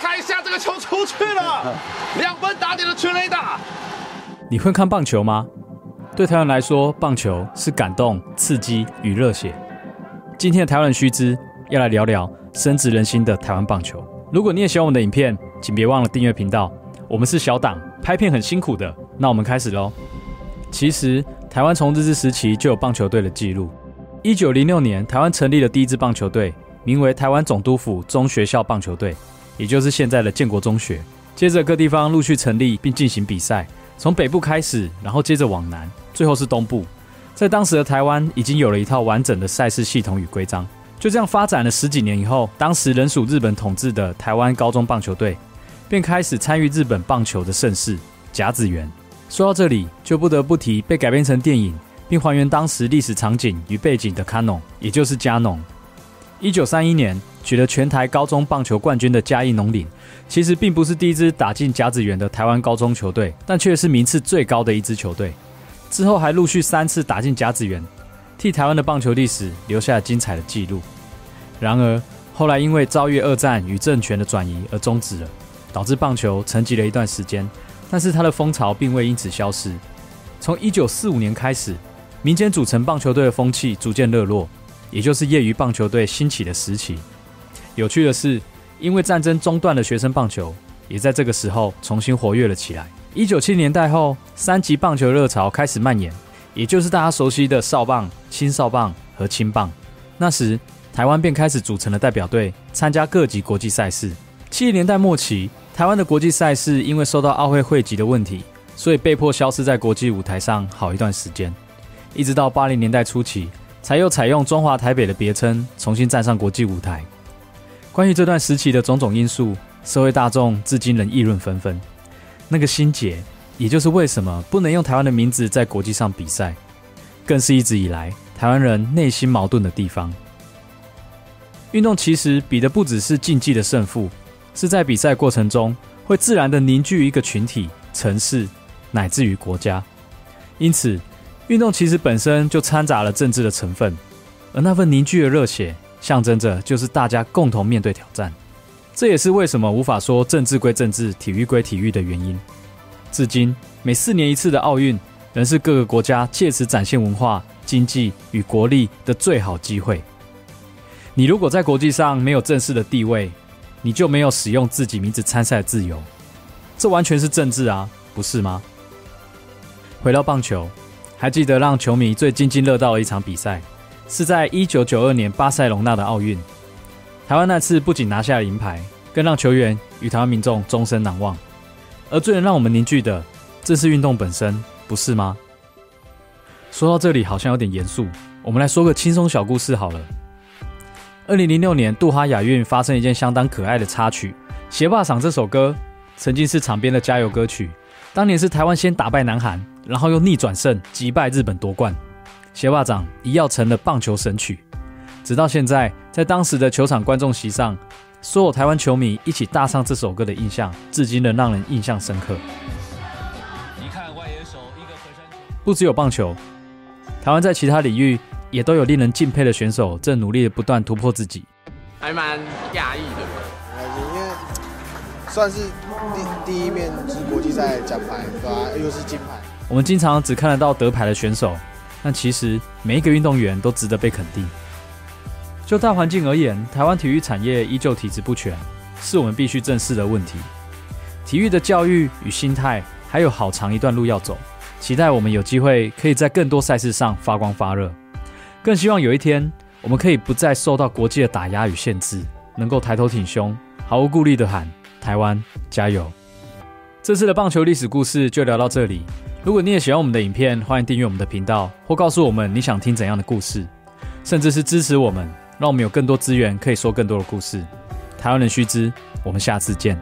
看一下这个球出去了，两分打点的全垒打。你会看棒球吗？对台湾来说，棒球是感动、刺激与热血。今天的台湾人须知要来聊聊深植人心的台湾棒球。如果你也喜欢我们的影片，请别忘了订阅频道。我们是小党，拍片很辛苦的。那我们开始喽。其实台湾从日治时期就有棒球队的记录。一九零六年，台湾成立了第一支棒球队，名为台湾总督府中学校棒球队，也就是现在的建国中学。接着各地方陆续成立并进行比赛，从北部开始，然后接着往南。最后是东部，在当时的台湾已经有了一套完整的赛事系统与规章。就这样发展了十几年以后，当时仍属日本统治的台湾高中棒球队，便开始参与日本棒球的盛事——甲子园。说到这里，就不得不提被改编成电影并还原当时历史场景与背景的卡农，也就是加农。一九三一年取得全台高中棒球冠军的嘉义农岭，其实并不是第一支打进甲子园的台湾高中球队，但却是名次最高的一支球队。之后还陆续三次打进甲子园，替台湾的棒球历史留下了精彩的记录。然而后来因为遭遇二战与政权的转移而终止了，导致棒球沉寂了一段时间。但是它的风潮并未因此消失。从一九四五年开始，民间组成棒球队的风气逐渐热络，也就是业余棒球队兴起的时期。有趣的是，因为战争中断的学生棒球，也在这个时候重新活跃了起来。一九七零年代后，三级棒球热潮开始蔓延，也就是大家熟悉的少棒、青少棒和青棒。那时，台湾便开始组成了代表队，参加各级国际赛事。七零年代末期，台湾的国际赛事因为受到奥会会籍的问题，所以被迫消失在国际舞台上好一段时间。一直到八零年代初期，才又采用中华台北的别称，重新站上国际舞台。关于这段时期的种种因素，社会大众至今仍议论纷纷。那个心结，也就是为什么不能用台湾的名字在国际上比赛，更是一直以来台湾人内心矛盾的地方。运动其实比的不只是竞技的胜负，是在比赛过程中会自然的凝聚一个群体、城市，乃至于国家。因此，运动其实本身就掺杂了政治的成分，而那份凝聚的热血，象征着就是大家共同面对挑战。这也是为什么无法说政治归政治，体育归体育的原因。至今，每四年一次的奥运，仍是各个国家借此展现文化、经济与国力的最好机会。你如果在国际上没有正式的地位，你就没有使用自己名字参赛的自由。这完全是政治啊，不是吗？回到棒球，还记得让球迷最津津乐道的一场比赛，是在一九九二年巴塞隆纳的奥运。台湾那次不仅拿下了银牌，更让球员与台湾民众终身难忘。而最能让我们凝聚的，正是运动本身，不是吗？说到这里好像有点严肃，我们来说个轻松小故事好了。二零零六年杜哈亚运发生一件相当可爱的插曲，《鞋霸场》这首歌曾经是场边的加油歌曲。当年是台湾先打败南韩，然后又逆转胜击败日本夺冠，《鞋袜掌》一跃成了棒球神曲。直到现在，在当时的球场观众席上，所有台湾球迷一起大唱这首歌的印象，至今仍让人印象深刻。你看外野手一个回旋球，不只有棒球，台湾在其他领域也都有令人敬佩的选手，正努力的不断突破自己。还蛮讶异的，因为算是第第一面是国际赛奖牌，对吧？又是金牌。我们经常只看得到得牌的选手，但其实每一个运动员都值得被肯定。就大环境而言，台湾体育产业依旧体制不全，是我们必须正视的问题。体育的教育与心态还有好长一段路要走，期待我们有机会可以在更多赛事上发光发热。更希望有一天，我们可以不再受到国际的打压与限制，能够抬头挺胸，毫无顾虑地喊“台湾加油”。这次的棒球历史故事就聊到这里。如果你也喜欢我们的影片，欢迎订阅我们的频道，或告诉我们你想听怎样的故事，甚至是支持我们。让我们有更多资源，可以说更多的故事。台湾人须知，我们下次见。